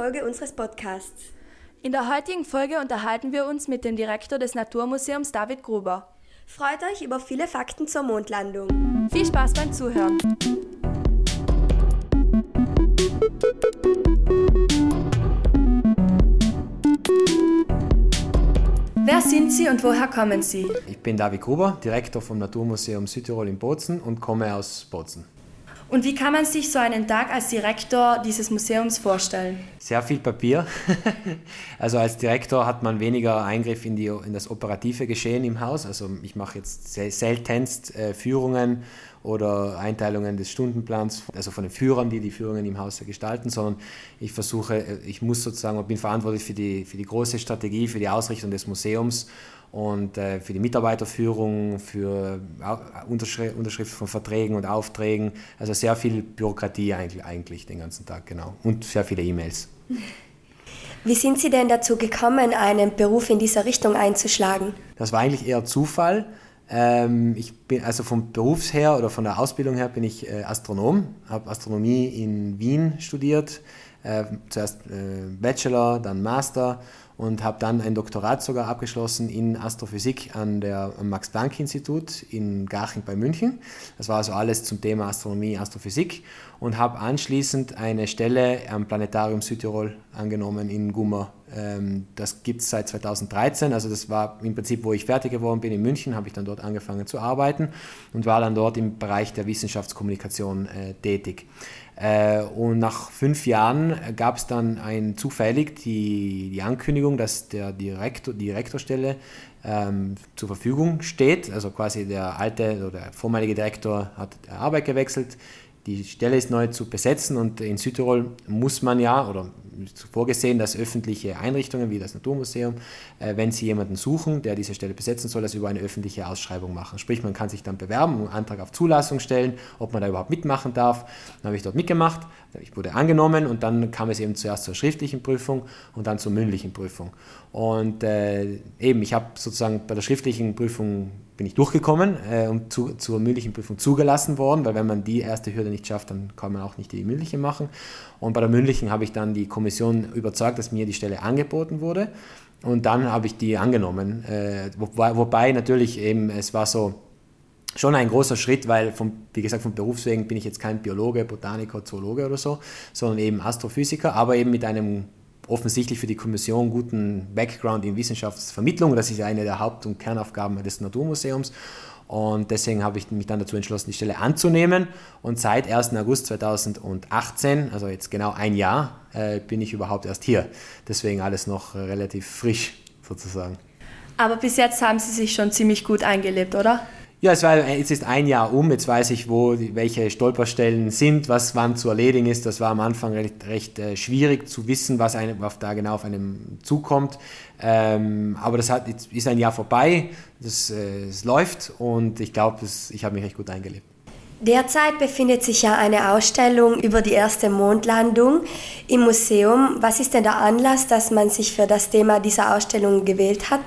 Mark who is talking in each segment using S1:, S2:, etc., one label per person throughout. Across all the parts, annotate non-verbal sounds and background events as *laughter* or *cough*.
S1: Folge unseres Podcasts.
S2: In der heutigen Folge unterhalten wir uns mit dem Direktor des Naturmuseums David Gruber.
S1: Freut euch über viele Fakten zur Mondlandung.
S2: Viel Spaß beim Zuhören. Wer sind Sie und woher kommen Sie?
S3: Ich bin David Gruber, Direktor vom Naturmuseum Südtirol in Bozen und komme aus Bozen.
S2: Und wie kann man sich so einen Tag als Direktor dieses Museums vorstellen?
S3: Sehr viel Papier. *laughs* also als Direktor hat man weniger Eingriff in, die, in das operative Geschehen im Haus. Also ich mache jetzt seltenst äh, Führungen oder Einteilungen des Stundenplans, also von den Führern, die die Führungen im Haus gestalten, sondern ich versuche, äh, ich muss sozusagen, bin verantwortlich für die, für die große Strategie, für die Ausrichtung des Museums und äh, für die Mitarbeiterführung, für Unterschrift, Unterschrift von Verträgen und Aufträgen. Also sehr viel Bürokratie eigentlich, eigentlich den ganzen Tag, genau. Und sehr viele E-Mails. *laughs*
S1: Wie sind Sie denn dazu gekommen, einen Beruf in dieser Richtung einzuschlagen?
S3: Das war eigentlich eher Zufall. Ähm, ich bin also vom Berufs her oder von der Ausbildung her bin ich äh, Astronom, habe Astronomie in Wien studiert, äh, zuerst äh, Bachelor, dann Master und habe dann ein Doktorat sogar abgeschlossen in Astrophysik an der, Max-Planck-Institut in Garching bei München. Das war also alles zum Thema Astronomie, Astrophysik und habe anschließend eine Stelle am Planetarium Südtirol angenommen in Gummer. Ähm, das gibt es seit 2013, also das war im Prinzip, wo ich fertig geworden bin in München, habe ich dann dort angefangen zu arbeiten und war dann dort im Bereich der Wissenschaftskommunikation äh, tätig. Äh, und nach fünf Jahren gab es dann ein, zufällig die, die Ankündigung, dass der Direktor, die Direktorstelle ähm, zur Verfügung steht. Also quasi der alte oder der vormalige Direktor hat Arbeit gewechselt. Die Stelle ist neu zu besetzen und in Südtirol muss man ja oder vorgesehen, dass öffentliche Einrichtungen wie das Naturmuseum, äh, wenn sie jemanden suchen, der diese Stelle besetzen soll, das über eine öffentliche Ausschreibung machen. Sprich, man kann sich dann bewerben, einen Antrag auf Zulassung stellen, ob man da überhaupt mitmachen darf. Dann habe ich dort mitgemacht, ich wurde angenommen und dann kam es eben zuerst zur schriftlichen Prüfung und dann zur mündlichen Prüfung. Und äh, eben, ich habe sozusagen bei der schriftlichen Prüfung bin ich durchgekommen äh, und zu, zur mündlichen Prüfung zugelassen worden, weil wenn man die erste Hürde nicht schafft, dann kann man auch nicht die mündliche machen. Und bei der mündlichen habe ich dann die Kommission überzeugt, dass mir die Stelle angeboten wurde. Und dann habe ich die angenommen. Äh, wo, wobei natürlich eben, es war so schon ein großer Schritt, weil vom, wie gesagt, vom Berufswegen bin ich jetzt kein Biologe, Botaniker, Zoologe oder so, sondern eben Astrophysiker, aber eben mit einem offensichtlich für die Kommission guten Background in Wissenschaftsvermittlung. Das ist eine der Haupt- und Kernaufgaben des Naturmuseums. Und deswegen habe ich mich dann dazu entschlossen, die Stelle anzunehmen. Und seit 1. August 2018, also jetzt genau ein Jahr, äh, bin ich überhaupt erst hier. Deswegen alles noch relativ frisch sozusagen.
S2: Aber bis jetzt haben Sie sich schon ziemlich gut eingelebt, oder?
S3: Ja, es, war, es ist ein Jahr um, jetzt weiß ich, wo welche Stolperstellen sind, was wann zu erledigen ist. Das war am Anfang recht, recht äh, schwierig zu wissen, was, einem, was da genau auf einem zukommt. Ähm, aber das hat, jetzt ist ein Jahr vorbei, das, äh, es läuft und ich glaube, ich habe mich recht gut eingelebt.
S1: Derzeit befindet sich ja eine Ausstellung über die erste Mondlandung im Museum. Was ist denn der Anlass, dass man sich für das Thema dieser Ausstellung gewählt hat?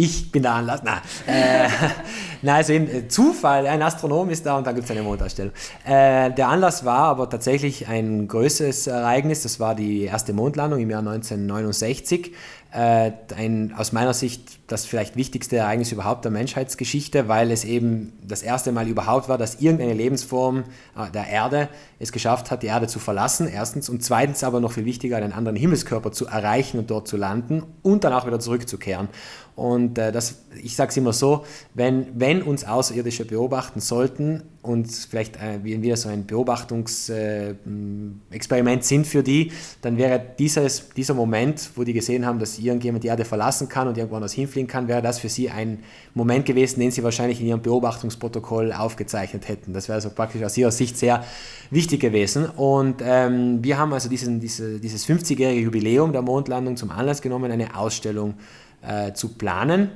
S3: Ich bin der Anlass. Na, äh, *laughs* na also eben, äh, Zufall, ein Astronom ist da und dann gibt es eine Mondausstellung. Äh, der Anlass war aber tatsächlich ein größeres Ereignis, das war die erste Mondlandung im Jahr 1969. Äh, ein, aus meiner Sicht das vielleicht wichtigste Ereignis überhaupt der Menschheitsgeschichte, weil es eben das erste Mal überhaupt war, dass irgendeine Lebensform äh, der Erde es geschafft hat, die Erde zu verlassen, erstens, und zweitens aber noch viel wichtiger, einen anderen Himmelskörper zu erreichen und dort zu landen und dann auch wieder zurückzukehren. Und äh, das, ich sage es immer so, wenn, wenn uns Außerirdische beobachten sollten und vielleicht äh, wieder so ein Beobachtungsexperiment äh, sind für die, dann wäre dieses, dieser Moment, wo die gesehen haben, dass irgendjemand die Erde verlassen kann und irgendwo anders hinfliegen kann, wäre das für sie ein Moment gewesen, den sie wahrscheinlich in ihrem Beobachtungsprotokoll aufgezeichnet hätten. Das wäre also praktisch aus ihrer Sicht sehr wichtig gewesen. Und ähm, wir haben also diesen, diese, dieses 50-jährige Jubiläum der Mondlandung zum Anlass genommen, eine Ausstellung äh, zu planen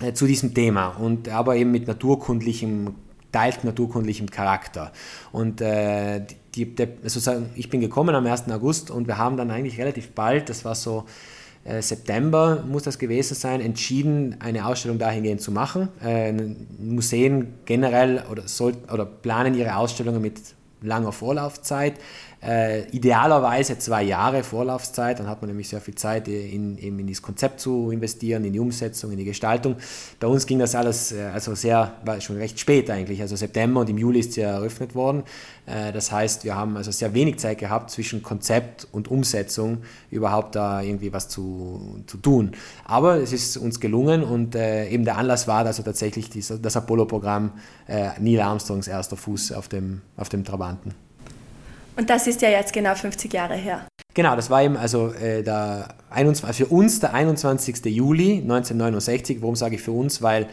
S3: äh, zu diesem Thema und aber eben mit naturkundlichem teilt naturkundlichem Charakter. Und äh, die, der, sozusagen, ich bin gekommen am 1. August und wir haben dann eigentlich relativ bald, das war so äh, September muss das gewesen sein, entschieden, eine Ausstellung dahingehend zu machen. Äh, Museen generell oder, soll, oder planen ihre Ausstellungen mit langer Vorlaufzeit. Äh, idealerweise zwei Jahre Vorlaufzeit, dann hat man nämlich sehr viel Zeit, in, in, in das Konzept zu investieren, in die Umsetzung, in die Gestaltung. Bei uns ging das alles äh, also sehr, war schon recht spät eigentlich, also September und im Juli ist sie eröffnet worden. Äh, das heißt, wir haben also sehr wenig Zeit gehabt zwischen Konzept und Umsetzung überhaupt da irgendwie was zu, zu tun. Aber es ist uns gelungen und äh, eben der Anlass war also tatsächlich dieser, das Apollo-Programm äh, Neil Armstrongs erster Fuß auf dem, auf dem Trabanten.
S2: Und das ist ja jetzt genau 50 Jahre her.
S3: Genau, das war eben also äh, der 21, für uns der 21. Juli 1969. Warum sage ich für uns? Weil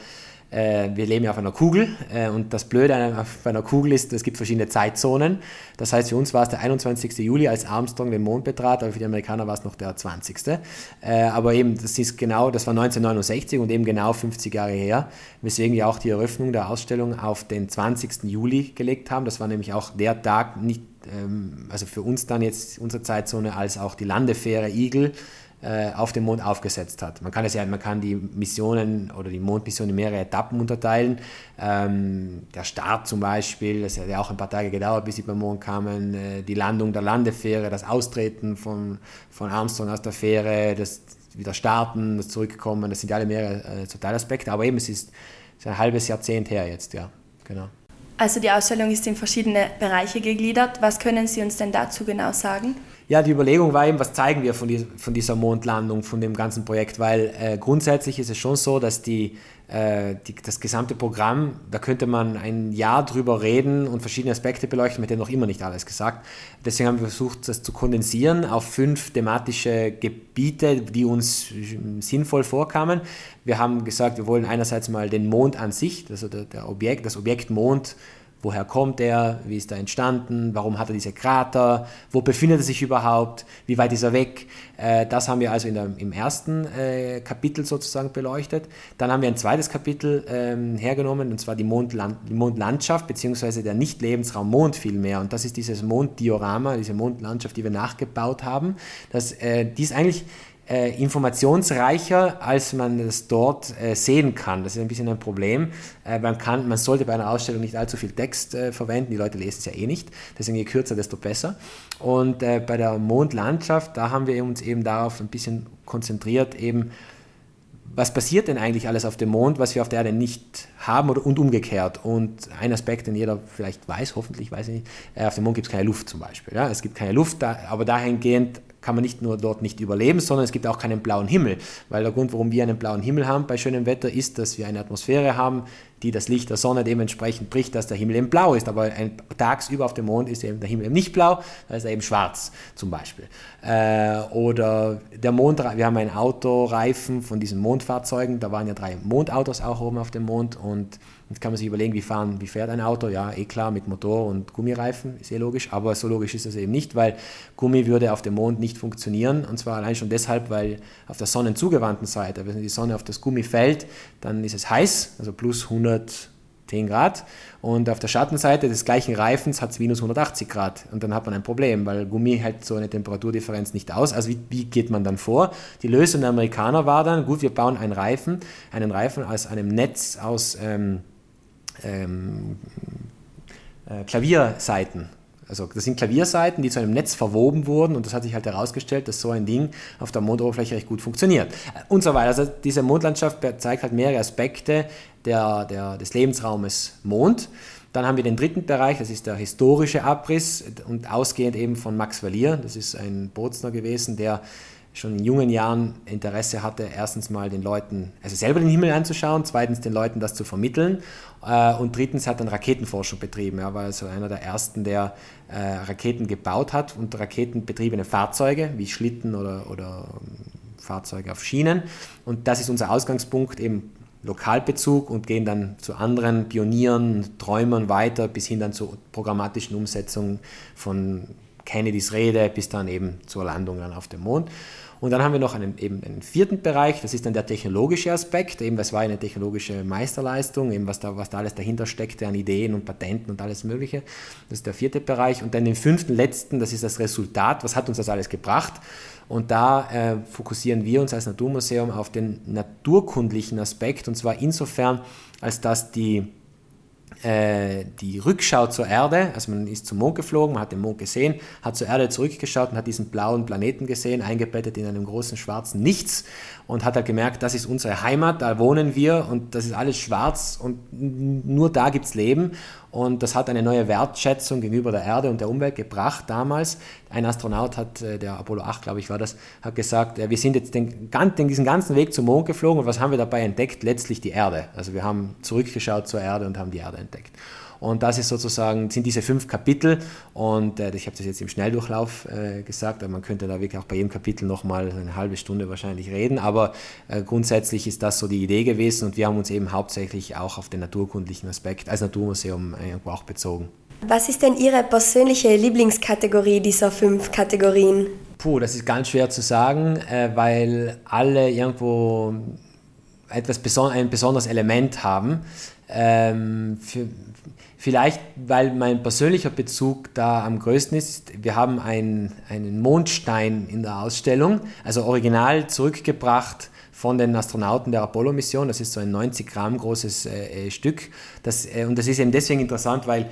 S3: äh, wir leben ja auf einer Kugel äh, und das Blöde auf einer Kugel ist, es gibt verschiedene Zeitzonen. Das heißt, für uns war es der 21. Juli, als Armstrong den Mond betrat, aber für die Amerikaner war es noch der 20. Äh, aber eben, das ist genau, das war 1969 und eben genau 50 Jahre her, weswegen wir auch die Eröffnung der Ausstellung auf den 20. Juli gelegt haben. Das war nämlich auch der Tag, nicht, also für uns dann jetzt unsere Zeitzone, als auch die Landefähre Eagle äh, auf dem Mond aufgesetzt hat. Man kann es ja, man kann die Missionen oder die Mondmission in mehrere Etappen unterteilen. Ähm, der Start zum Beispiel, das hat ja auch ein paar Tage gedauert, bis sie beim Mond kamen. Äh, die Landung der Landefähre, das Austreten von, von Armstrong aus der Fähre, das wieder starten, das Zurückkommen, das sind ja alle mehrere äh. Aber eben, es ist, es ist ein halbes Jahrzehnt her jetzt, ja, genau.
S2: Also die Ausstellung ist in verschiedene Bereiche gegliedert. Was können Sie uns denn dazu genau sagen?
S3: Ja, die Überlegung war eben, was zeigen wir von, die, von dieser Mondlandung, von dem ganzen Projekt, weil äh, grundsätzlich ist es schon so, dass die, äh, die, das gesamte Programm, da könnte man ein Jahr drüber reden und verschiedene Aspekte beleuchten, mit denen noch immer nicht alles gesagt. Deswegen haben wir versucht, das zu kondensieren auf fünf thematische Gebiete, die uns sinnvoll vorkamen. Wir haben gesagt, wir wollen einerseits mal den Mond an sich, also der, der Objekt, das Objekt Mond, Woher kommt er? Wie ist er entstanden? Warum hat er diese Krater? Wo befindet er sich überhaupt? Wie weit ist er weg? Äh, das haben wir also der, im ersten äh, Kapitel sozusagen beleuchtet. Dann haben wir ein zweites Kapitel ähm, hergenommen, und zwar die, Mondland die Mondlandschaft, beziehungsweise der Nicht-Lebensraum Mond vielmehr. Und das ist dieses Monddiorama, diese Mondlandschaft, die wir nachgebaut haben. Das, äh, die ist eigentlich äh, informationsreicher, als man es dort äh, sehen kann. Das ist ein bisschen ein Problem. Äh, man, kann, man sollte bei einer Ausstellung nicht allzu viel Text äh, verwenden, die Leute lesen es ja eh nicht. Deswegen je kürzer, desto besser. Und äh, bei der Mondlandschaft, da haben wir uns eben darauf ein bisschen konzentriert, eben was passiert denn eigentlich alles auf dem Mond, was wir auf der Erde nicht haben oder, und umgekehrt. Und ein Aspekt, den jeder vielleicht weiß, hoffentlich weiß ich nicht, äh, auf dem Mond gibt es keine Luft zum Beispiel. Ja? Es gibt keine Luft, da, aber dahingehend kann man nicht nur dort nicht überleben, sondern es gibt auch keinen blauen Himmel. Weil der Grund, warum wir einen blauen Himmel haben bei schönem Wetter, ist, dass wir eine Atmosphäre haben, die das Licht der Sonne dementsprechend bricht, dass der Himmel eben blau ist. Aber ein, tagsüber auf dem Mond ist eben der Himmel eben nicht blau, da ist er eben schwarz zum Beispiel. Äh, oder der Mond, wir haben einen Autoreifen von diesen Mondfahrzeugen, da waren ja drei Mondautos auch oben auf dem Mond und Jetzt kann man sich überlegen, wie, fahren, wie fährt ein Auto? Ja, eh klar, mit Motor und Gummireifen, ist eh logisch, aber so logisch ist das eben nicht, weil Gummi würde auf dem Mond nicht funktionieren und zwar allein schon deshalb, weil auf der sonnenzugewandten Seite, wenn die Sonne auf das Gummi fällt, dann ist es heiß, also plus 110 Grad und auf der Schattenseite des gleichen Reifens hat es minus 180 Grad und dann hat man ein Problem, weil Gummi hält so eine Temperaturdifferenz nicht aus. Also wie, wie geht man dann vor? Die Lösung der Amerikaner war dann, gut, wir bauen einen Reifen, einen Reifen aus einem Netz aus ähm, ähm, äh, Klavierseiten. Also das sind Klavierseiten, die zu einem Netz verwoben wurden und das hat sich halt herausgestellt, dass so ein Ding auf der Mondoberfläche recht gut funktioniert. Und so weiter. Also diese Mondlandschaft zeigt halt mehrere Aspekte der, der, des Lebensraumes Mond. Dann haben wir den dritten Bereich, das ist der historische Abriss und ausgehend eben von Max Valier, das ist ein Bozner gewesen, der schon in jungen Jahren Interesse hatte, erstens mal den Leuten, also selber den Himmel anzuschauen, zweitens den Leuten das zu vermitteln äh, und drittens hat dann Raketenforschung betrieben. Er war also einer der ersten, der äh, Raketen gebaut hat und raketenbetriebene Fahrzeuge wie Schlitten oder, oder ähm, Fahrzeuge auf Schienen. Und das ist unser Ausgangspunkt, eben Lokalbezug und gehen dann zu anderen Pionieren, Träumern weiter bis hin dann zur programmatischen Umsetzung von Kennedys Rede bis dann eben zur Landung dann auf dem Mond. Und dann haben wir noch einen, eben einen vierten Bereich, das ist dann der technologische Aspekt, eben das war eine technologische Meisterleistung, eben was da, was da alles dahinter steckte an Ideen und Patenten und alles Mögliche. Das ist der vierte Bereich. Und dann den fünften, letzten, das ist das Resultat, was hat uns das alles gebracht? Und da äh, fokussieren wir uns als Naturmuseum auf den naturkundlichen Aspekt, und zwar insofern, als dass die die Rückschau zur Erde, also man ist zum Mond geflogen, man hat den Mond gesehen, hat zur Erde zurückgeschaut und hat diesen blauen Planeten gesehen, eingebettet in einem großen schwarzen Nichts und hat halt gemerkt, das ist unsere Heimat, da wohnen wir und das ist alles schwarz und nur da gibt es Leben und das hat eine neue Wertschätzung gegenüber der Erde und der Umwelt gebracht damals. Ein Astronaut hat, äh, der Apollo 8, glaube ich, war das, hat gesagt, wir sind jetzt den, diesen ganzen Weg zum Mond geflogen und was haben wir dabei entdeckt? Letztlich die Erde. Also wir haben zurückgeschaut zur Erde und haben die Erde entdeckt. Und das ist sozusagen, sind diese fünf Kapitel. Und äh, ich habe das jetzt im Schnelldurchlauf äh, gesagt, aber man könnte da wirklich auch bei jedem Kapitel nochmal eine halbe Stunde wahrscheinlich reden. Aber äh, grundsätzlich ist das so die Idee gewesen und wir haben uns eben hauptsächlich auch auf den naturkundlichen Aspekt als Naturmuseum irgendwo auch bezogen.
S1: Was ist denn Ihre persönliche Lieblingskategorie dieser fünf Kategorien?
S3: Puh, das ist ganz schwer zu sagen, äh, weil alle irgendwo etwas beson ein besonderes Element haben. Ähm, für, Vielleicht, weil mein persönlicher Bezug da am größten ist, wir haben ein, einen Mondstein in der Ausstellung, also original zurückgebracht von den Astronauten der Apollo-Mission. Das ist so ein 90 Gramm großes äh, Stück. Das, äh, und das ist eben deswegen interessant, weil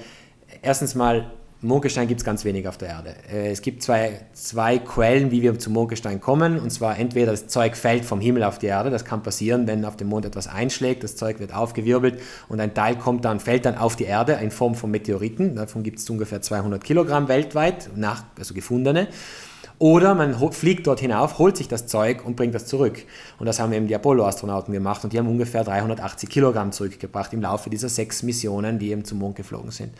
S3: erstens mal Mondgestein gibt es ganz wenig auf der Erde. Äh, es gibt zwei, zwei Quellen, wie wir zum Mondgestein kommen. Und zwar entweder das Zeug fällt vom Himmel auf die Erde. Das kann passieren, wenn auf dem Mond etwas einschlägt. Das Zeug wird aufgewirbelt und ein Teil kommt dann, fällt dann auf die Erde in Form von Meteoriten. Davon gibt es ungefähr 200 Kilogramm weltweit, nach, also gefundene. Oder man fliegt dort hinauf, holt sich das Zeug und bringt das zurück. Und das haben eben die Apollo-Astronauten gemacht und die haben ungefähr 380 Kilogramm zurückgebracht im Laufe dieser sechs Missionen, die eben zum Mond geflogen sind.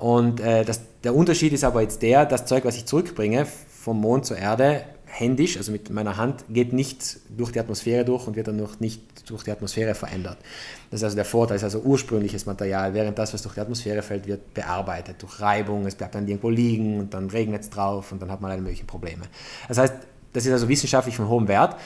S3: Und äh, das, der Unterschied ist aber jetzt der, das Zeug, was ich zurückbringe vom Mond zur Erde, händisch, also mit meiner Hand, geht nicht durch die Atmosphäre durch und wird dann noch nicht durch die Atmosphäre verändert. Das ist also der Vorteil, das ist also ursprüngliches Material, während das, was durch die Atmosphäre fällt, wird bearbeitet durch Reibung, es bleibt dann irgendwo liegen und dann regnet es drauf und dann hat man alle möglichen Probleme. Das heißt, das ist also wissenschaftlich von hohem Wert.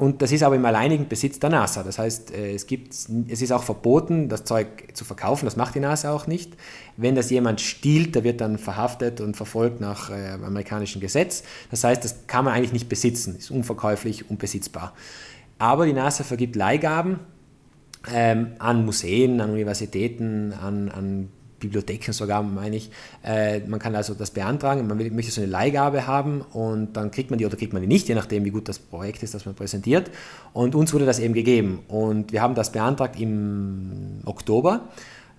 S3: Und das ist aber im alleinigen Besitz der NASA. Das heißt, äh, es, gibt, es ist auch verboten, das Zeug zu verkaufen. Das macht die NASA auch nicht. Wenn das jemand stiehlt, der wird dann verhaftet und verfolgt nach äh, amerikanischem Gesetz. Das heißt, das kann man eigentlich nicht besitzen, ist unverkäuflich, unbesitzbar. Aber die NASA vergibt Leihgaben ähm, an Museen, an Universitäten, an, an Bibliotheken sogar, meine ich. Äh, man kann also das beantragen, man will, möchte so eine Leihgabe haben und dann kriegt man die oder kriegt man die nicht, je nachdem, wie gut das Projekt ist, das man präsentiert. Und uns wurde das eben gegeben. Und wir haben das beantragt im Oktober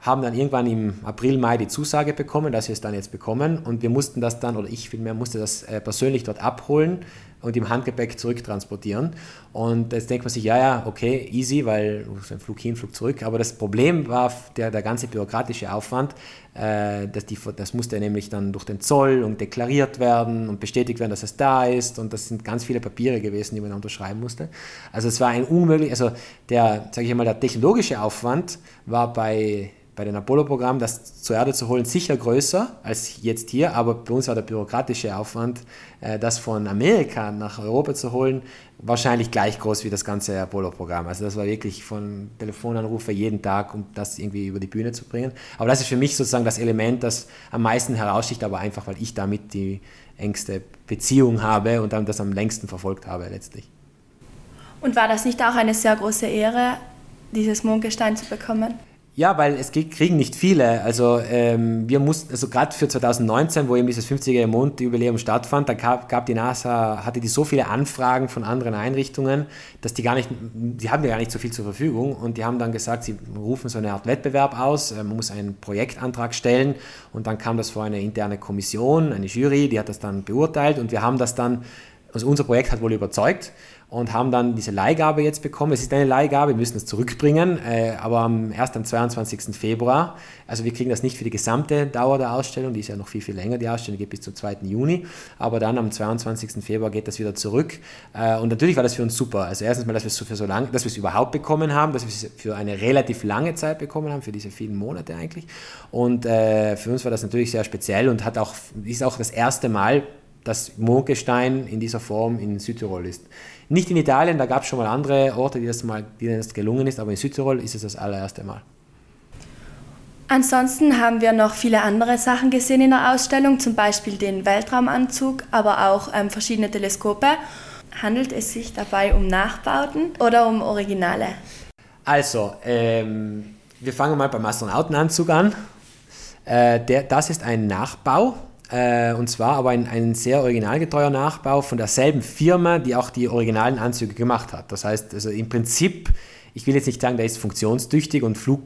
S3: haben dann irgendwann im April, Mai die Zusage bekommen, dass wir es dann jetzt bekommen und wir mussten das dann, oder ich vielmehr musste das äh, persönlich dort abholen und im Handgepäck zurücktransportieren. Und jetzt denkt man sich, ja, ja, okay, easy, weil so ein Flug hin, Flug zurück. Aber das Problem war der, der ganze bürokratische Aufwand. Äh, dass die, das musste nämlich dann durch den Zoll und deklariert werden und bestätigt werden, dass es da ist. Und das sind ganz viele Papiere gewesen, die man unterschreiben musste. Also es war ein unmöglich, also der, sage ich mal, der technologische Aufwand war bei bei den Apollo-Programmen, das zur Erde zu holen, sicher größer als jetzt hier, aber bei uns war der bürokratische Aufwand, äh, das von Amerika nach Europa zu holen, wahrscheinlich gleich groß wie das ganze Apollo-Programm. Also das war wirklich von Telefonanrufe jeden Tag, um das irgendwie über die Bühne zu bringen. Aber das ist für mich sozusagen das Element, das am meisten heraussticht, aber einfach, weil ich damit die engste Beziehung habe und dann das am längsten verfolgt habe letztlich.
S2: Und war das nicht auch eine sehr große Ehre, dieses Mondgestein zu bekommen?
S3: Ja, weil es kriegen nicht viele. Also ähm, wir mussten, also gerade für 2019, wo eben dieses 50er Mondjubiläum stattfand, da gab, gab, die NASA, hatte die so viele Anfragen von anderen Einrichtungen, dass die gar nicht, die haben ja gar nicht so viel zur Verfügung. Und die haben dann gesagt, sie rufen so eine Art Wettbewerb aus, äh, man muss einen Projektantrag stellen. Und dann kam das vor eine interne Kommission, eine Jury, die hat das dann beurteilt. Und wir haben das dann, also unser Projekt hat wohl überzeugt und haben dann diese Leihgabe jetzt bekommen. Es ist eine Leihgabe, wir müssen es zurückbringen, äh, aber erst am 22. Februar. Also wir kriegen das nicht für die gesamte Dauer der Ausstellung, die ist ja noch viel, viel länger, die Ausstellung geht bis zum 2. Juni, aber dann am 22. Februar geht das wieder zurück. Äh, und natürlich war das für uns super. Also erstens mal, dass wir es für so lange, dass wir es überhaupt bekommen haben, dass wir es für eine relativ lange Zeit bekommen haben, für diese vielen Monate eigentlich. Und äh, für uns war das natürlich sehr speziell und hat auch, ist auch das erste Mal, dass Mondgestein in dieser Form in Südtirol ist. Nicht in Italien, da gab es schon mal andere Orte, die das mal, denen das gelungen ist, aber in Südtirol ist es das allererste Mal.
S2: Ansonsten haben wir noch viele andere Sachen gesehen in der Ausstellung, zum Beispiel den Weltraumanzug, aber auch ähm, verschiedene Teleskope. Handelt es sich dabei um Nachbauten oder um Originale?
S3: Also, ähm, wir fangen mal beim Astronautenanzug an. Äh, der, das ist ein Nachbau, äh, und zwar aber ein, ein sehr originalgetreuer Nachbau von derselben Firma, die auch die originalen Anzüge gemacht hat. Das heißt, also im Prinzip, ich will jetzt nicht sagen, der ist funktionstüchtig und flug,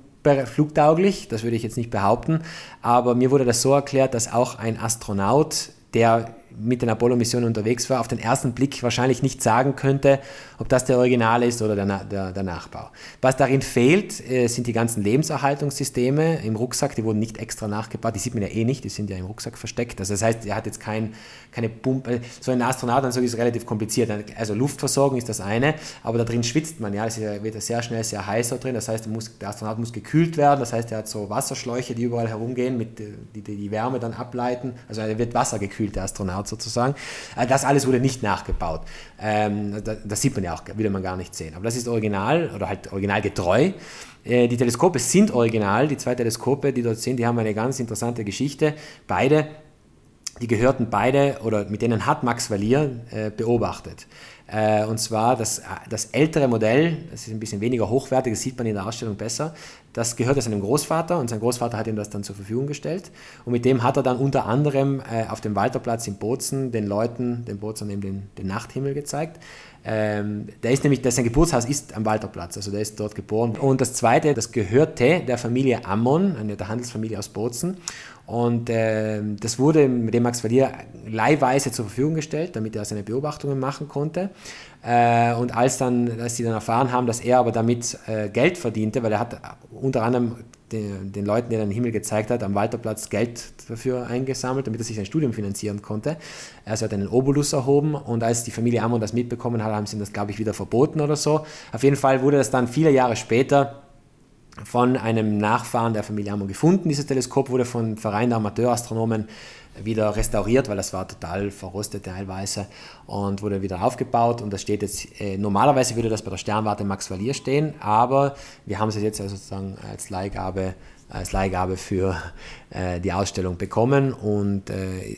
S3: flugtauglich, das würde ich jetzt nicht behaupten, aber mir wurde das so erklärt, dass auch ein Astronaut, der mit den Apollo-Missionen unterwegs war, auf den ersten Blick wahrscheinlich nicht sagen könnte, ob das der Original ist oder der, der, der Nachbau. Was darin fehlt, äh, sind die ganzen Lebenserhaltungssysteme im Rucksack, die wurden nicht extra nachgebaut, die sieht man ja eh nicht, die sind ja im Rucksack versteckt. Also das heißt, er hat jetzt kein, keine Pumpe, so ein Astronautanzug ist relativ kompliziert. Also Luftversorgung ist das eine, aber da drin schwitzt man, ja, es wird sehr schnell sehr heiß da drin, das heißt, der Astronaut muss gekühlt werden, das heißt, er hat so Wasserschläuche, die überall herumgehen, mit, die, die, die Wärme dann ableiten, also er wird wassergekühlt, der Astronaut sozusagen. Äh, das alles wurde nicht nachgebaut. Ähm, das sieht man ja auch, will man gar nicht sehen. Aber das ist original oder halt originalgetreu. Äh, die Teleskope sind original. Die zwei Teleskope, die dort sind, die haben eine ganz interessante Geschichte. Beide, die gehörten beide oder mit denen hat Max Valier äh, beobachtet. Äh, und zwar das, das ältere Modell, das ist ein bisschen weniger hochwertig, das sieht man in der Ausstellung besser. Das gehörte seinem Großvater und sein Großvater hat ihm das dann zur Verfügung gestellt. Und mit dem hat er dann unter anderem äh, auf dem Walterplatz in Bozen den Leuten, den Bozern eben den, den Nachthimmel gezeigt. Ähm, der ist nämlich, der, sein Geburtshaus ist am Walterplatz, also der ist dort geboren. Und das zweite, das gehörte der Familie Ammon, der Handelsfamilie aus Bozen. Und äh, das wurde dem Max Verlier leihweise zur Verfügung gestellt, damit er seine Beobachtungen machen konnte. Äh, und als, dann, als sie dann erfahren haben, dass er aber damit äh, Geld verdiente, weil er hat unter anderem den, den, Leuten, die er den Himmel gezeigt hat, am Walterplatz Geld dafür eingesammelt, damit er sich sein Studium finanzieren konnte. Also er hat einen Obolus erhoben und als die Familie Amon das mitbekommen hat, haben sie ihm das, glaube ich, wieder verboten oder so. Auf jeden Fall wurde das dann viele Jahre später von einem Nachfahren der Familie Amon gefunden. Dieses Teleskop wurde von Verein der Amateurastronomen wieder restauriert, weil das war total verrostet teilweise und wurde wieder aufgebaut und das steht jetzt, äh, normalerweise würde das bei der Sternwarte Max Valier stehen, aber wir haben es jetzt also sozusagen als Leihgabe, als Leihgabe für äh, die Ausstellung bekommen und äh,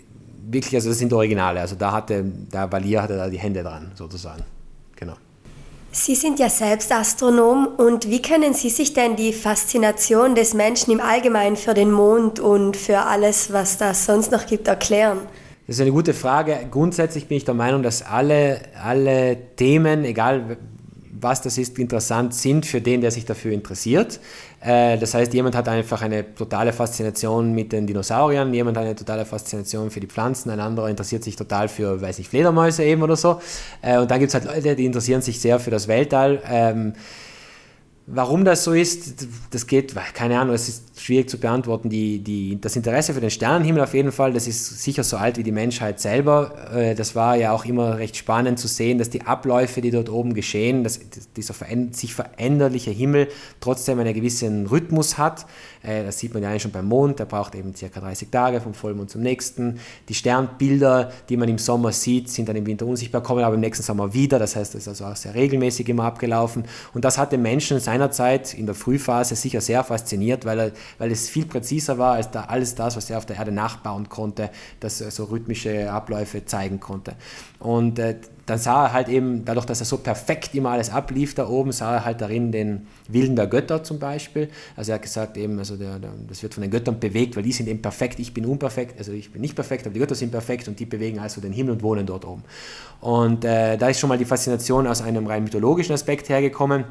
S3: wirklich, also das sind Originale, also da hatte, der Valier hatte da die Hände dran sozusagen.
S1: Sie sind ja selbst Astronom und wie können Sie sich denn die Faszination des Menschen im Allgemeinen für den Mond und für alles, was da sonst noch gibt, erklären?
S3: Das ist eine gute Frage. Grundsätzlich bin ich der Meinung, dass alle, alle Themen, egal was das ist, interessant sind für den, der sich dafür interessiert. Äh, das heißt, jemand hat einfach eine totale Faszination mit den Dinosauriern, jemand hat eine totale Faszination für die Pflanzen, ein anderer interessiert sich total für, weiß ich, Fledermäuse eben oder so. Äh, und dann gibt es halt Leute, die interessieren sich sehr für das Weltall. Warum das so ist, das geht, keine Ahnung, es ist schwierig zu beantworten. Die, die, das Interesse für den Sternenhimmel auf jeden Fall, das ist sicher so alt wie die Menschheit selber. Äh, das war ja auch immer recht spannend zu sehen, dass die Abläufe, die dort oben geschehen, dass dieser sich veränderliche Himmel trotzdem einen gewissen Rhythmus hat. Äh, das sieht man ja schon beim Mond, der braucht eben circa 30 Tage vom Vollmond zum nächsten. Die Sternbilder, die man im Sommer sieht, sind dann im Winter unsichtbar, kommen aber im nächsten Sommer wieder. Das heißt, das ist also auch sehr regelmäßig immer abgelaufen. Und das hat den Menschen sein seinerzeit in der Frühphase sicher sehr fasziniert, weil, er, weil es viel präziser war als da alles das, was er auf der Erde nachbauen konnte, das so rhythmische Abläufe zeigen konnte. Und äh, dann sah er halt eben, dadurch, dass er so perfekt immer alles ablief da oben, sah er halt darin den Willen der Götter zum Beispiel. Also er hat gesagt eben, also der, der, das wird von den Göttern bewegt, weil die sind eben perfekt, ich bin unperfekt, also ich bin nicht perfekt, aber die Götter sind perfekt und die bewegen also den Himmel und wohnen dort oben. Und äh, da ist schon mal die Faszination aus einem rein mythologischen Aspekt hergekommen.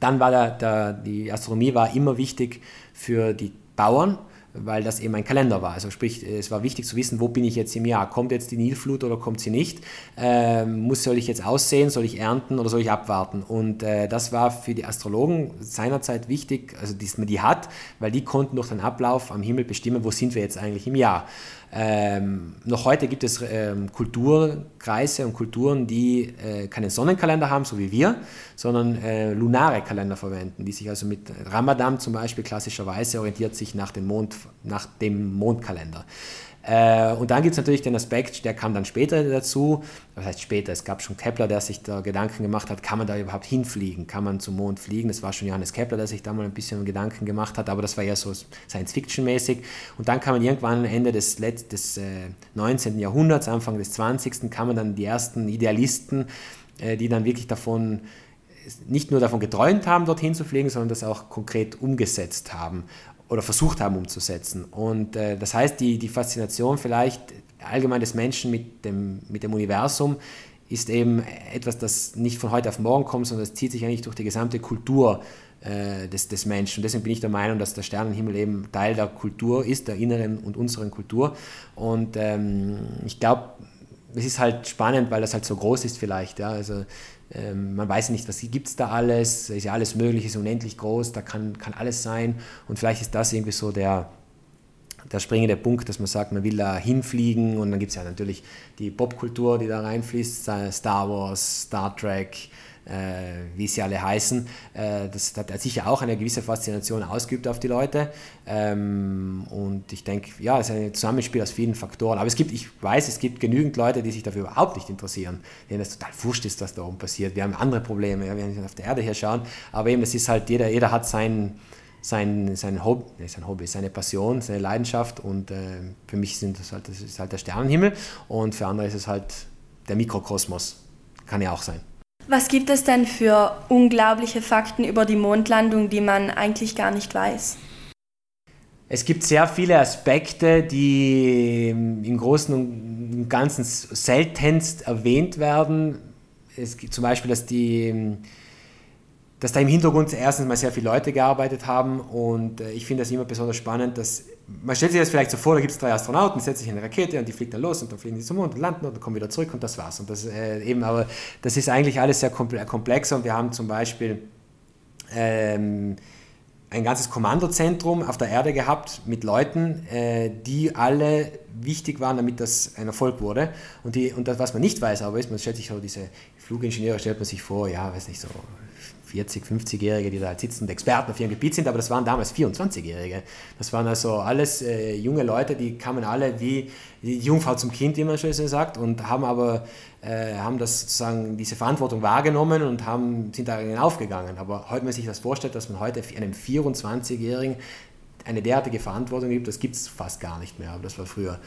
S3: Dann war der, der, die Astronomie war immer wichtig für die Bauern, weil das eben ein Kalender war. Also sprich, es war wichtig zu wissen, wo bin ich jetzt im Jahr? Kommt jetzt die Nilflut oder kommt sie nicht? Ähm, muss, soll ich jetzt aussehen? Soll ich ernten oder soll ich abwarten? Und äh, das war für die Astrologen seinerzeit wichtig, also dass man die hat, weil die konnten durch den Ablauf am Himmel bestimmen, wo sind wir jetzt eigentlich im Jahr. Ähm, noch heute gibt es ähm, Kulturkreise und Kulturen, die äh, keinen Sonnenkalender haben, so wie wir, sondern äh, lunare Kalender verwenden, die sich also mit Ramadan zum Beispiel klassischerweise orientiert sich nach dem, Mond, nach dem Mondkalender. Äh, und dann gibt es natürlich den Aspekt, der kam dann später dazu, das heißt später, es gab schon Kepler, der sich da Gedanken gemacht hat, kann man da überhaupt hinfliegen, kann man zum Mond fliegen, das war schon Johannes Kepler, der sich da mal ein bisschen Gedanken gemacht hat, aber das war eher so Science-Fiction-mäßig und dann kam man irgendwann Ende des, Let des äh, 19. Jahrhunderts, Anfang des 20. kamen dann die ersten Idealisten, äh, die dann wirklich davon nicht nur davon geträumt haben, dorthin zu fliegen, sondern das auch konkret umgesetzt haben oder versucht haben umzusetzen. Und äh, das heißt, die, die Faszination vielleicht allgemein des Menschen mit dem, mit dem Universum ist eben etwas, das nicht von heute auf morgen kommt, sondern das zieht sich eigentlich durch die gesamte Kultur äh, des, des Menschen. Und deswegen bin ich der Meinung, dass der Sternenhimmel eben Teil der Kultur ist, der inneren und unseren Kultur. Und ähm, ich glaube, es ist halt spannend, weil das halt so groß ist vielleicht. Ja? Also man weiß nicht, was gibt es da alles, ist ja alles möglich, ist unendlich groß, da kann, kann alles sein. Und vielleicht ist das irgendwie so der, der springende Punkt, dass man sagt, man will da hinfliegen. Und dann gibt es ja natürlich die Popkultur, die da reinfließt, Star Wars, Star Trek, wie sie alle heißen. Äh, das hat sicher auch eine gewisse Faszination ausgeübt auf die Leute. Ähm, und ich denke, ja, es ist ein Zusammenspiel aus vielen Faktoren. Aber es gibt, ich weiß, es gibt genügend Leute, die sich dafür überhaupt nicht interessieren, denen es total wurscht ist, was da oben passiert. Wir haben andere Probleme, wenn wir auf der Erde hier schauen. Aber eben, es ist halt, jeder, jeder hat sein, sein, sein, Hobby, sein Hobby, seine Passion, seine Leidenschaft. Und äh, für mich sind das halt, das ist halt der Sternenhimmel und für andere ist es halt der Mikrokosmos. Kann ja auch sein.
S2: Was gibt es denn für unglaubliche Fakten über die Mondlandung, die man eigentlich gar nicht weiß?
S3: Es gibt sehr viele Aspekte, die im Großen und Ganzen seltenst erwähnt werden. Es gibt zum Beispiel, dass die dass da im Hintergrund erstens mal sehr viele Leute gearbeitet haben und äh, ich finde das immer besonders spannend, dass man stellt sich das vielleicht so vor, da gibt es drei Astronauten, setzen sich in eine Rakete und die fliegt dann los und dann fliegen die zum Mond und landen und dann kommen wieder zurück und das war's. Und das äh, eben, aber das ist eigentlich alles sehr komplexer und wir haben zum Beispiel ähm, ein ganzes Kommandozentrum auf der Erde gehabt mit Leuten, äh, die alle wichtig waren, damit das ein Erfolg wurde. Und, die, und das, was man nicht weiß, aber ist, man stellt sich so diese Flugingenieure, stellt man sich vor, ja, weiß nicht, so 40, 50-Jährige, die da halt sitzen und Experten auf ihrem Gebiet sind, aber das waren damals 24-Jährige. Das waren also alles äh, junge Leute, die kamen alle wie die Jungfrau zum Kind, wie man schon sagt, und haben aber äh, haben das sozusagen diese Verantwortung wahrgenommen und haben, sind darin aufgegangen. Aber heute, wenn man sich das vorstellt, dass man heute einem 24-Jährigen eine derartige Verantwortung gibt, das gibt es fast gar nicht mehr. Aber das war früher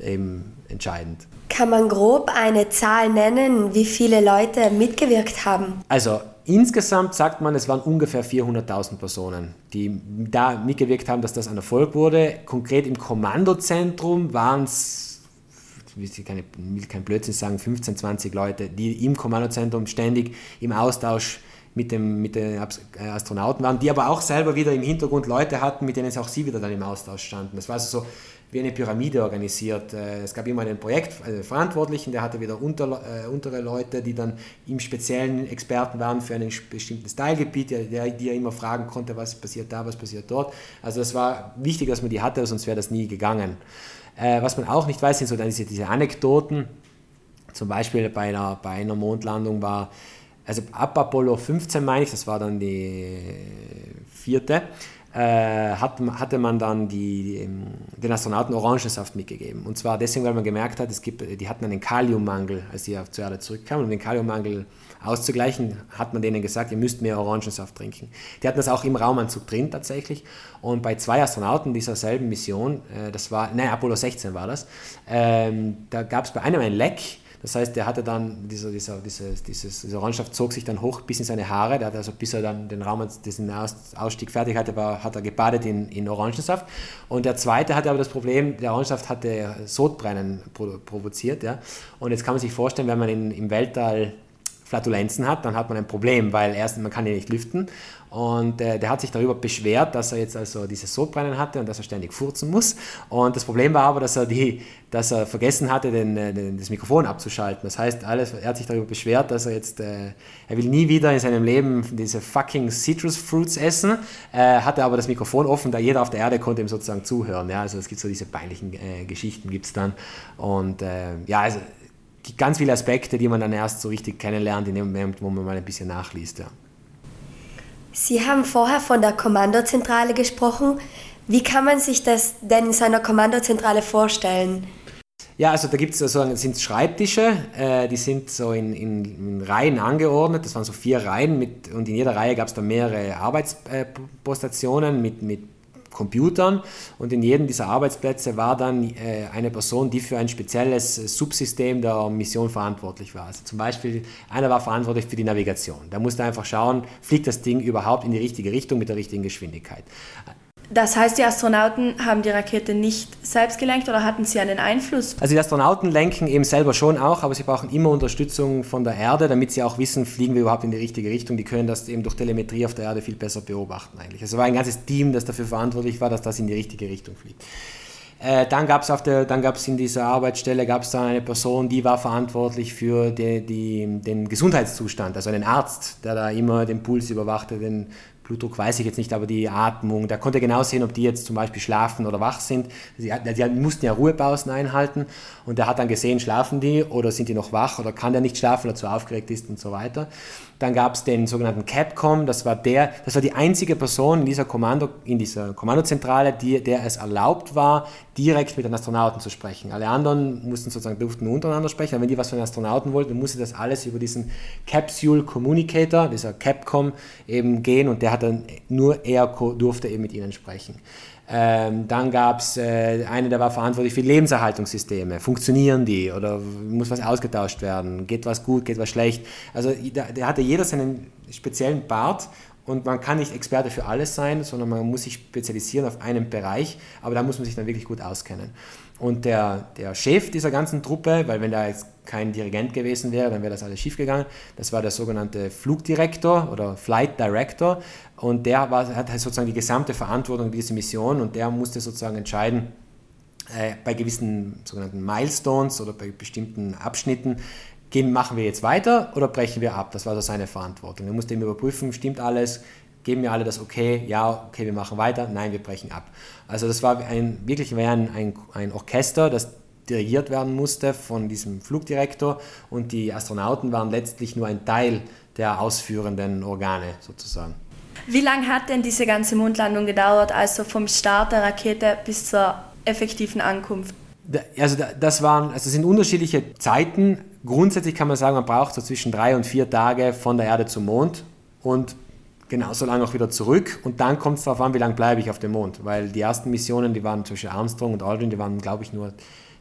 S3: eben entscheidend.
S1: Kann man grob eine Zahl nennen, wie viele Leute mitgewirkt haben?
S3: Also insgesamt sagt man, es waren ungefähr 400.000 Personen, die da mitgewirkt haben, dass das ein Erfolg wurde. Konkret im Kommandozentrum waren es ich will kein Blödsinn sagen, 15, 20 Leute, die im Kommandozentrum ständig im Austausch mit, dem, mit den äh, Astronauten waren, die aber auch selber wieder im Hintergrund Leute hatten, mit denen auch sie wieder dann im Austausch standen. Das war also so wie eine Pyramide organisiert. Äh, es gab immer einen Projektverantwortlichen, der hatte wieder unter, äh, untere Leute, die dann im speziellen Experten waren für ein bestimmtes Teilgebiet, der, die er immer fragen konnte, was passiert da, was passiert dort. Also es war wichtig, dass man die hatte, sonst wäre das nie gegangen. Äh, was man auch nicht weiß, sind so diese, diese Anekdoten. Zum Beispiel bei einer, bei einer Mondlandung war, also ab Apollo 15 meine ich, das war dann die vierte, äh, hat, hatte man dann die, den Astronauten Orangensaft mitgegeben. Und zwar deswegen, weil man gemerkt hat, es gibt, die hatten einen Kaliummangel, als sie zur Erde zurückkamen. Um den Kaliummangel auszugleichen, hat man denen gesagt, ihr müsst mehr Orangensaft trinken. Die hatten das auch im Raumanzug drin tatsächlich. Und bei zwei Astronauten dieser selben Mission, äh, das war, nein, Apollo 16 war das, ähm, da gab es bei einem ein Leck das heißt, der hatte dann, dieser, dieser, dieses, dieses, diese Orangensaft zog sich dann hoch bis in seine Haare. Der hat also, bis er dann den Raum, diesen Ausstieg fertig hatte, war, hat er gebadet in, in Orangensaft. Und der zweite hatte aber das Problem, der Orangensaft hatte Sodbrennen provoziert. Ja? Und jetzt kann man sich vorstellen, wenn man in, im Weltall Flatulenzen hat, dann hat man ein Problem, weil erstens, man kann ihn nicht lüften und äh, der hat sich darüber beschwert, dass er jetzt also dieses Sodbrennen hatte und dass er ständig furzen muss. Und das Problem war aber, dass er, die, dass er vergessen hatte, den, äh, den, das Mikrofon abzuschalten. Das heißt, alles, er hat sich darüber beschwert, dass er jetzt, äh, er will nie wieder in seinem Leben diese fucking Citrus Fruits essen, äh, hatte aber das Mikrofon offen, da jeder auf der Erde konnte ihm sozusagen zuhören. Ja? Also es gibt so diese peinlichen äh, Geschichten gibt es dann. Und äh, ja, also ganz viele Aspekte, die man dann erst so richtig kennenlernt, in dem Moment, wo man mal ein bisschen nachliest. Ja.
S1: Sie haben vorher von der Kommandozentrale gesprochen. Wie kann man sich das denn in seiner Kommandozentrale vorstellen?
S3: Ja, also da gibt es so, sind Schreibtische, äh, die sind so in, in, in, Reihen angeordnet. Das waren so vier Reihen mit, und in jeder Reihe gab es dann mehrere Arbeitspostationen mit, mit Computern und in jedem dieser Arbeitsplätze war dann äh, eine Person, die für ein spezielles Subsystem der Mission verantwortlich war. Also zum Beispiel, einer war verantwortlich für die Navigation. Da musste einfach schauen, fliegt das Ding überhaupt in die richtige Richtung mit der richtigen Geschwindigkeit.
S2: Das heißt, die Astronauten haben die Rakete nicht selbst gelenkt oder hatten sie einen Einfluss?
S3: Also die Astronauten lenken eben selber schon auch, aber sie brauchen immer Unterstützung von der Erde, damit sie auch wissen, fliegen wir überhaupt in die richtige Richtung. Die können das eben durch Telemetrie auf der Erde viel besser beobachten eigentlich. Also war ein ganzes Team, das dafür verantwortlich war, dass das in die richtige Richtung fliegt. Äh, dann gab es in dieser Arbeitsstelle gab's dann eine Person, die war verantwortlich für die, die, den Gesundheitszustand, also einen Arzt, der da immer den Puls überwachte, den Blutdruck weiß ich jetzt nicht, aber die Atmung, da konnte er genau sehen, ob die jetzt zum Beispiel schlafen oder wach sind. Sie, die mussten ja Ruhepausen einhalten und er hat dann gesehen, schlafen die oder sind die noch wach oder kann der nicht schlafen, weil er zu aufgeregt ist und so weiter. Dann gab es den sogenannten Capcom, das war der, das war die einzige Person in dieser Kommando, in dieser Kommandozentrale, die, der es erlaubt war, direkt mit den Astronauten zu sprechen. Alle anderen mussten sozusagen durften untereinander sprechen, aber wenn die was von den Astronauten wollten, dann musste das alles über diesen Capsule Communicator, dieser Capcom eben gehen und der hat dann nur er durfte eben mit ihnen sprechen. Ähm, dann gab es äh, einen, der war verantwortlich für Lebenserhaltungssysteme. Funktionieren die oder muss was ausgetauscht werden? Geht was gut, geht was schlecht? Also der, der hatte jeder seinen speziellen Part und man kann nicht Experte für alles sein, sondern man muss sich spezialisieren auf einen Bereich, aber da muss man sich dann wirklich gut auskennen. Und der, der Chef dieser ganzen Truppe, weil wenn da jetzt kein Dirigent gewesen wäre, dann wäre das alles schiefgegangen, das war der sogenannte Flugdirektor oder Flight Director und der war, hat halt sozusagen die gesamte Verantwortung dieser Mission und der musste sozusagen entscheiden, äh, bei gewissen sogenannten Milestones oder bei bestimmten Abschnitten, gehen, machen wir jetzt weiter oder brechen wir ab? Das war so seine Verantwortung. Er musste eben überprüfen, stimmt alles, geben wir alle das okay, ja, okay, wir machen weiter, nein, wir brechen ab. Also das war ein, wirklich ein, ein, ein Orchester, das dirigiert werden musste von diesem Flugdirektor und die Astronauten waren letztlich nur ein Teil der ausführenden Organe sozusagen.
S2: Wie lange hat denn diese ganze Mondlandung gedauert, also vom Start der Rakete bis zur effektiven Ankunft?
S3: Also das waren, also sind unterschiedliche Zeiten. Grundsätzlich kann man sagen, man braucht so zwischen drei und vier Tage von der Erde zum Mond und genauso lange auch wieder zurück. Und dann kommt es darauf an, wie lange bleibe ich auf dem Mond. Weil die ersten Missionen, die waren zwischen Armstrong und Aldrin, die waren, glaube ich, nur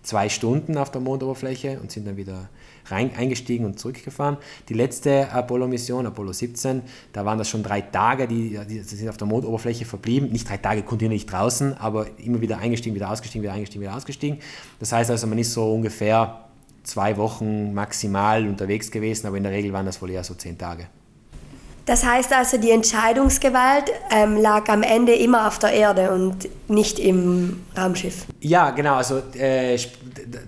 S3: zwei Stunden auf der Mondoberfläche und sind dann wieder rein, eingestiegen und zurückgefahren. Die letzte Apollo-Mission, Apollo 17, da waren das schon drei Tage, die, die, sind auf der Mondoberfläche verblieben. Nicht drei Tage kontinuierlich draußen, aber immer wieder eingestiegen, wieder ausgestiegen, wieder eingestiegen, wieder ausgestiegen. Das heißt also, man ist so ungefähr zwei Wochen maximal unterwegs gewesen, aber in der Regel waren das wohl eher so zehn Tage.
S1: Das heißt also, die Entscheidungsgewalt ähm, lag am Ende immer auf der Erde und nicht im Raumschiff.
S3: Ja, genau. Also äh,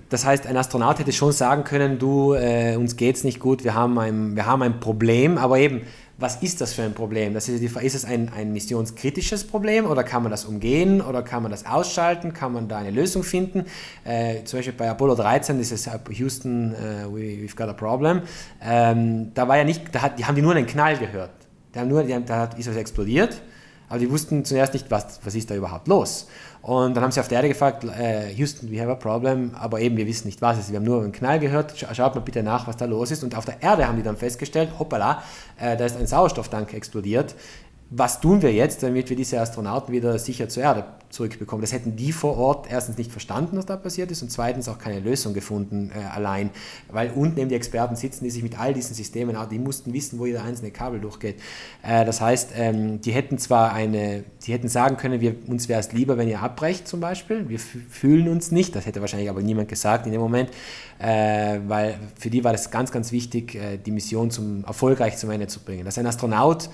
S3: das heißt, ein Astronaut hätte schon sagen können, du, äh, uns geht's nicht gut, wir haben, ein, wir haben ein Problem, aber eben was ist das für ein Problem? Das ist, die, ist es ein, ein missionskritisches Problem oder kann man das umgehen oder kann man das ausschalten? Kann man da eine Lösung finden? Äh, zum Beispiel bei Apollo 13 ist es Houston, uh, we've got a problem. Ähm, da war ja nicht, da hat, die haben die nur einen Knall gehört. Die haben nur, die haben, da ist was explodiert, aber die wussten zuerst nicht, was, was ist da überhaupt los. Und dann haben sie auf der Erde gefragt, äh, Houston, we have a problem, aber eben, wir wissen nicht was. Also wir haben nur einen Knall gehört, schaut mal bitte nach, was da los ist. Und auf der Erde haben die dann festgestellt, hoppala, äh, da ist ein Sauerstofftank explodiert was tun wir jetzt, damit wir diese Astronauten wieder sicher zur Erde zurückbekommen? Das hätten die vor Ort erstens nicht verstanden, was da passiert ist und zweitens auch keine Lösung gefunden äh, allein, weil unten eben die Experten sitzen, die sich mit all diesen Systemen, die mussten wissen, wo jeder einzelne Kabel durchgeht. Äh, das heißt, ähm, die hätten zwar eine, die hätten sagen können, wir, uns wäre es lieber, wenn ihr abbrecht zum Beispiel, wir fühlen uns nicht, das hätte wahrscheinlich aber niemand gesagt in dem Moment, äh, weil für die war das ganz, ganz wichtig, äh, die Mission zum, erfolgreich zum Ende zu bringen. Dass ein Astronaut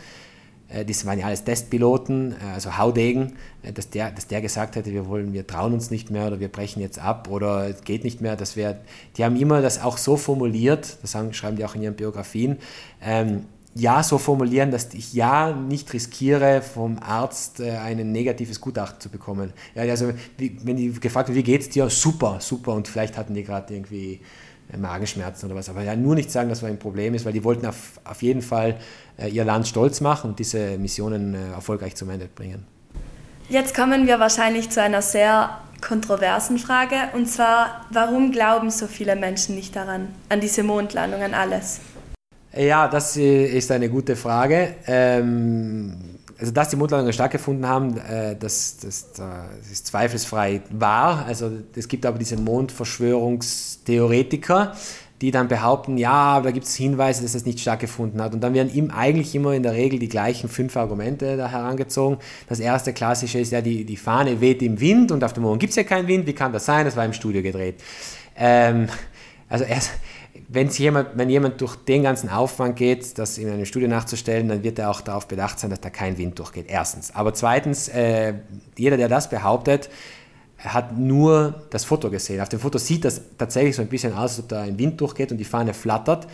S3: das waren ja alles Testpiloten, äh, also Haudegen, äh, dass der, dass der gesagt hätte, wir wollen, wir trauen uns nicht mehr oder wir brechen jetzt ab oder es geht nicht mehr. Das wär, die haben immer das auch so formuliert, das sagen, schreiben die auch in ihren Biografien, ähm, ja so formulieren, dass ich ja nicht riskiere, vom Arzt äh, ein negatives Gutachten zu bekommen. Ja, also wenn die gefragt wird, wie geht's dir? Super, super. Und vielleicht hatten die gerade irgendwie Magenschmerzen oder was. Aber ja, nur nicht sagen, dass das ein Problem ist, weil die wollten auf, auf jeden Fall äh, ihr Land stolz machen und diese Missionen äh, erfolgreich zum Ende bringen.
S2: Jetzt kommen wir wahrscheinlich zu einer sehr kontroversen Frage und zwar, warum glauben so viele Menschen nicht daran, an diese Mondlandung, an alles?
S3: Ja, das äh, ist eine gute Frage. Ähm, also dass die Mondlandungen stattgefunden haben, äh, das, das, das, ist zweifelsfrei wahr. Also es gibt aber diese Mondverschwörungstheoretiker, die dann behaupten, ja, da gibt es Hinweise, dass das nicht stattgefunden hat. Und dann werden ihm eigentlich immer in der Regel die gleichen fünf Argumente da herangezogen. Das erste klassische ist ja, die, die Fahne weht im Wind und auf dem Mond gibt es ja keinen Wind. Wie kann das sein? Das war im Studio gedreht. Ähm, also erst, wenn jemand, wenn jemand durch den ganzen Aufwand geht, das in einem Studio nachzustellen, dann wird er auch darauf bedacht sein, dass da kein Wind durchgeht. Erstens. Aber zweitens, äh, jeder, der das behauptet, hat nur das Foto gesehen. Auf dem Foto sieht das tatsächlich so ein bisschen aus, als ob da ein Wind durchgeht und die Fahne flattert.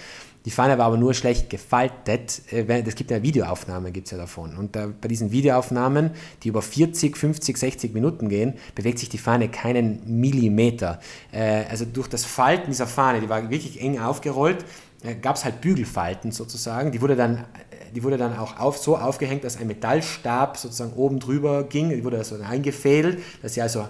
S3: Die Fahne war aber nur schlecht gefaltet. Äh, es gibt ja Videoaufnahmen gibt's ja davon. Und bei diesen Videoaufnahmen, die über 40, 50, 60 Minuten gehen, bewegt sich die Fahne keinen Millimeter. Äh, also durch das Falten dieser Fahne, die war wirklich eng aufgerollt, äh, gab es halt Bügelfalten sozusagen. Die wurde dann die wurde dann auch auf, so aufgehängt, dass ein Metallstab sozusagen oben drüber ging. Die wurde also eingefädelt, dass sie also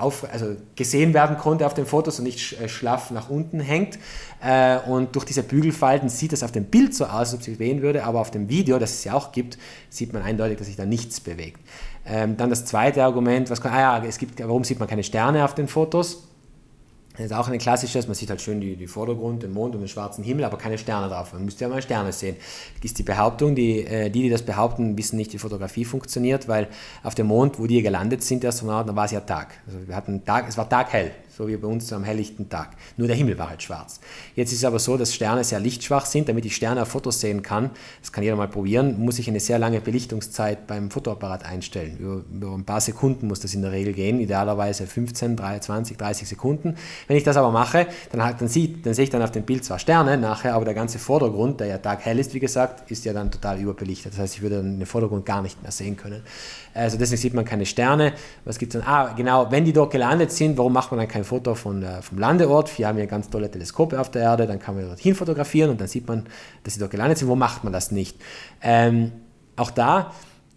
S3: auf, also gesehen werden konnte auf den Fotos und nicht äh, schlaff nach unten hängt. Äh, und durch diese Bügelfalten sieht es auf dem Bild so aus, als ob sich wehen würde, aber auf dem Video, das es ja auch gibt, sieht man eindeutig, dass sich da nichts bewegt. Ähm, dann das zweite Argument, was ah ja, es gibt, warum sieht man keine Sterne auf den Fotos? Das ist auch ein klassisches, man sieht halt schön die, die Vordergrund, den Mond und den schwarzen Himmel, aber keine Sterne drauf. Man müsste ja mal Sterne sehen. Ist die Behauptung, die, äh, die, die das behaupten, wissen nicht, wie Fotografie funktioniert, weil auf dem Mond, wo die gelandet sind, die Astronauten, da war es ja Tag. Also wir hatten Tag, es war taghell so wie bei uns am helllichten Tag. Nur der Himmel war halt schwarz. Jetzt ist es aber so, dass Sterne sehr lichtschwach sind. Damit ich Sterne auf Fotos sehen kann, das kann jeder mal probieren, muss ich eine sehr lange Belichtungszeit beim Fotoapparat einstellen. Über, über ein paar Sekunden muss das in der Regel gehen, idealerweise 15, 20, 30 Sekunden. Wenn ich das aber mache, dann, dann, sieht, dann sehe ich dann auf dem Bild zwar Sterne nachher, aber der ganze Vordergrund, der ja taghell ist, wie gesagt, ist ja dann total überbelichtet. Das heißt, ich würde dann den Vordergrund gar nicht mehr sehen können. Also deswegen sieht man keine Sterne. Was gibt es dann? Ah, genau, wenn die dort gelandet sind, warum macht man dann kein Foto von, äh, vom Landeort? Wir haben ja ganz tolle Teleskope auf der Erde, dann kann man dorthin fotografieren und dann sieht man, dass sie dort gelandet sind. Wo macht man das nicht? Ähm, auch da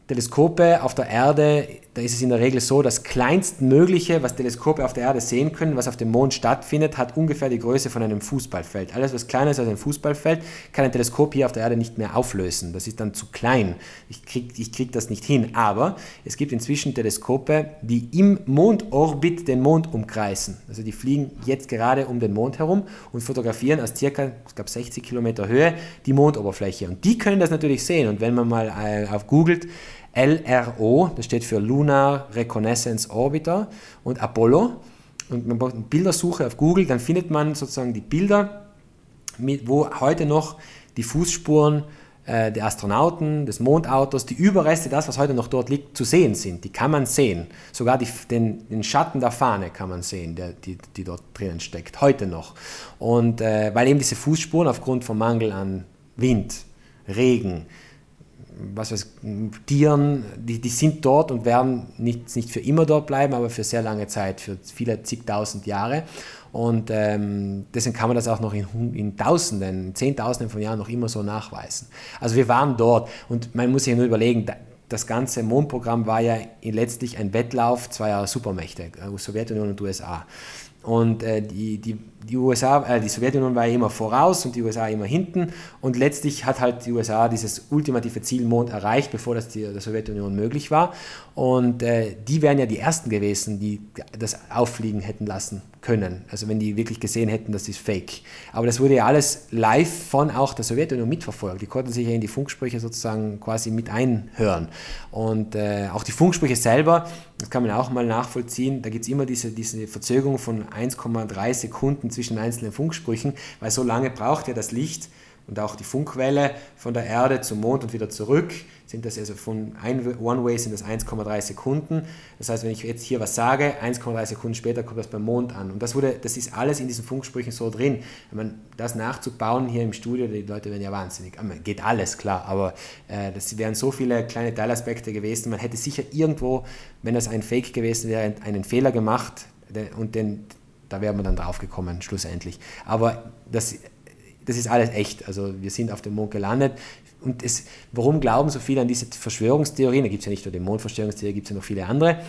S3: Teleskope auf der Erde, da ist es in der Regel so, das kleinstmögliche, was Teleskope auf der Erde sehen können, was auf dem Mond stattfindet, hat ungefähr die Größe von einem Fußballfeld. Alles, was kleiner ist als ein Fußballfeld, kann ein Teleskop hier auf der Erde nicht mehr auflösen. Das ist dann zu klein. Ich kriege ich krieg das nicht hin. Aber es gibt inzwischen Teleskope, die im Mondorbit den Mond umkreisen. Also die fliegen jetzt gerade um den Mond herum und fotografieren aus circa, ich glaube 60 Kilometer Höhe die Mondoberfläche. Und die können das natürlich sehen. Und wenn man mal äh, auf googelt, LRO, das steht für Lunar Reconnaissance Orbiter und Apollo. Und man braucht eine Bildersuche auf Google, dann findet man sozusagen die Bilder, mit, wo heute noch die Fußspuren äh, der Astronauten, des Mondautos, die Überreste, das, was heute noch dort liegt, zu sehen sind. Die kann man sehen. Sogar die, den, den, Schatten der Fahne kann man sehen, der, die, die dort drinnen steckt, heute noch. Und äh, weil eben diese Fußspuren aufgrund vom Mangel an Wind, Regen, was weiß, Tieren, die, die sind dort und werden nicht, nicht für immer dort bleiben, aber für sehr lange Zeit, für viele zigtausend Jahre. Und ähm, deswegen kann man das auch noch in, in Tausenden, Zehntausenden von Jahren noch immer so nachweisen. Also wir waren dort und man muss sich nur überlegen, das ganze Mondprogramm war ja letztlich ein Wettlauf zweier Supermächte, äh, Sowjetunion und USA. Und äh, die, die, die USA, äh, die Sowjetunion war immer voraus und die USA immer hinten. Und letztlich hat halt die USA dieses ultimative Ziel Mond erreicht, bevor das die, der Sowjetunion möglich war. Und äh, die wären ja die ersten gewesen, die das auffliegen hätten lassen können. Also wenn die wirklich gesehen hätten, das ist fake. Aber das wurde ja alles live von auch der Sowjetunion mitverfolgt. Die konnten sich ja in die Funksprüche sozusagen quasi mit einhören. Und äh, auch die Funksprüche selber, das kann man auch mal nachvollziehen, da gibt es immer diese, diese Verzögerung von 1,3 Sekunden zwischen einzelnen Funksprüchen, weil so lange braucht ja das Licht und auch die Funkwelle von der Erde zum Mond und wieder zurück sind das also von One-Way sind das 1,3 Sekunden. Das heißt, wenn ich jetzt hier was sage, 1,3 Sekunden später kommt das beim Mond an. Und das, wurde, das ist alles in diesen Funksprüchen so drin. Wenn man das nachzubauen hier im Studio, die Leute werden ja wahnsinnig. Geht alles, klar, aber äh, das wären so viele kleine Teilaspekte gewesen. Man hätte sicher irgendwo, wenn das ein Fake gewesen wäre, einen Fehler gemacht und den, da wäre man dann drauf gekommen, schlussendlich. Aber das das ist alles echt. Also wir sind auf dem Mond gelandet. Und es, warum glauben so viele an diese Verschwörungstheorien? Da gibt es ja nicht nur die Mondverschwörungstheorie, gibt es ja noch viele andere.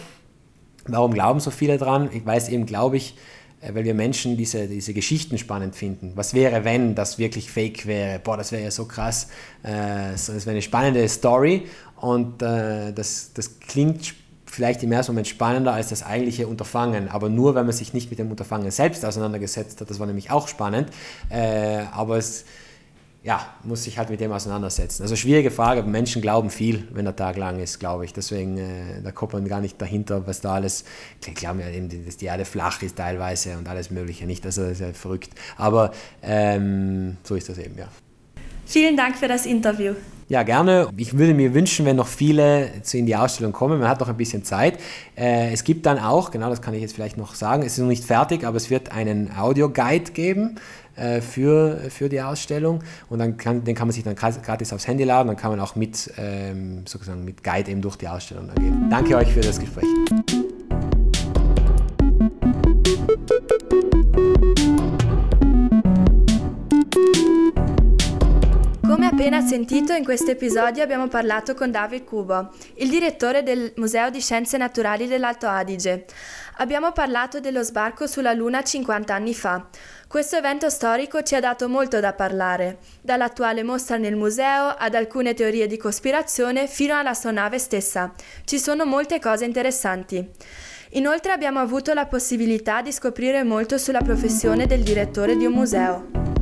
S3: Warum glauben so viele dran? Ich weiß eben, glaube ich, äh, weil wir Menschen diese, diese Geschichten spannend finden. Was wäre, wenn das wirklich fake wäre? Boah, das wäre ja so krass. Äh, das wäre eine spannende Story und äh, das, das klingt vielleicht im ersten Moment spannender als das eigentliche Unterfangen, aber nur, wenn man sich nicht mit dem Unterfangen selbst auseinandergesetzt hat. Das war nämlich auch spannend, äh, aber es ja, muss sich halt mit dem auseinandersetzen. Also schwierige Frage, aber Menschen glauben viel, wenn der Tag lang ist, glaube ich. Deswegen, äh, da kommt man gar nicht dahinter, was da alles, ich glaube ja eben, dass die Erde flach ist teilweise und alles mögliche nicht, also das ist ja verrückt. Aber ähm, so ist das eben, ja.
S2: Vielen Dank für das Interview.
S3: Ja, gerne. Ich würde mir wünschen, wenn noch viele zu in die Ausstellung kommen. Man hat noch ein bisschen Zeit. Äh, es gibt dann auch, genau das kann ich jetzt vielleicht noch sagen, es ist noch nicht fertig, aber es wird einen Audio-Guide geben äh, für, für die Ausstellung und dann kann, den kann man sich dann gratis aufs Handy laden, dann kann man auch mit, ähm, sozusagen mit Guide eben durch die Ausstellung gehen. Danke euch für das Gespräch.
S2: Sentito, in questo episodio abbiamo parlato con David Cubo, il direttore del Museo di Scienze Naturali dell'Alto Adige. Abbiamo parlato dello sbarco sulla Luna 50 anni fa. Questo evento storico ci ha dato molto da parlare, dall'attuale mostra nel museo ad alcune teorie di cospirazione fino all'astronave stessa. Ci sono molte cose interessanti. Inoltre abbiamo avuto la possibilità di scoprire molto sulla professione del direttore di un museo.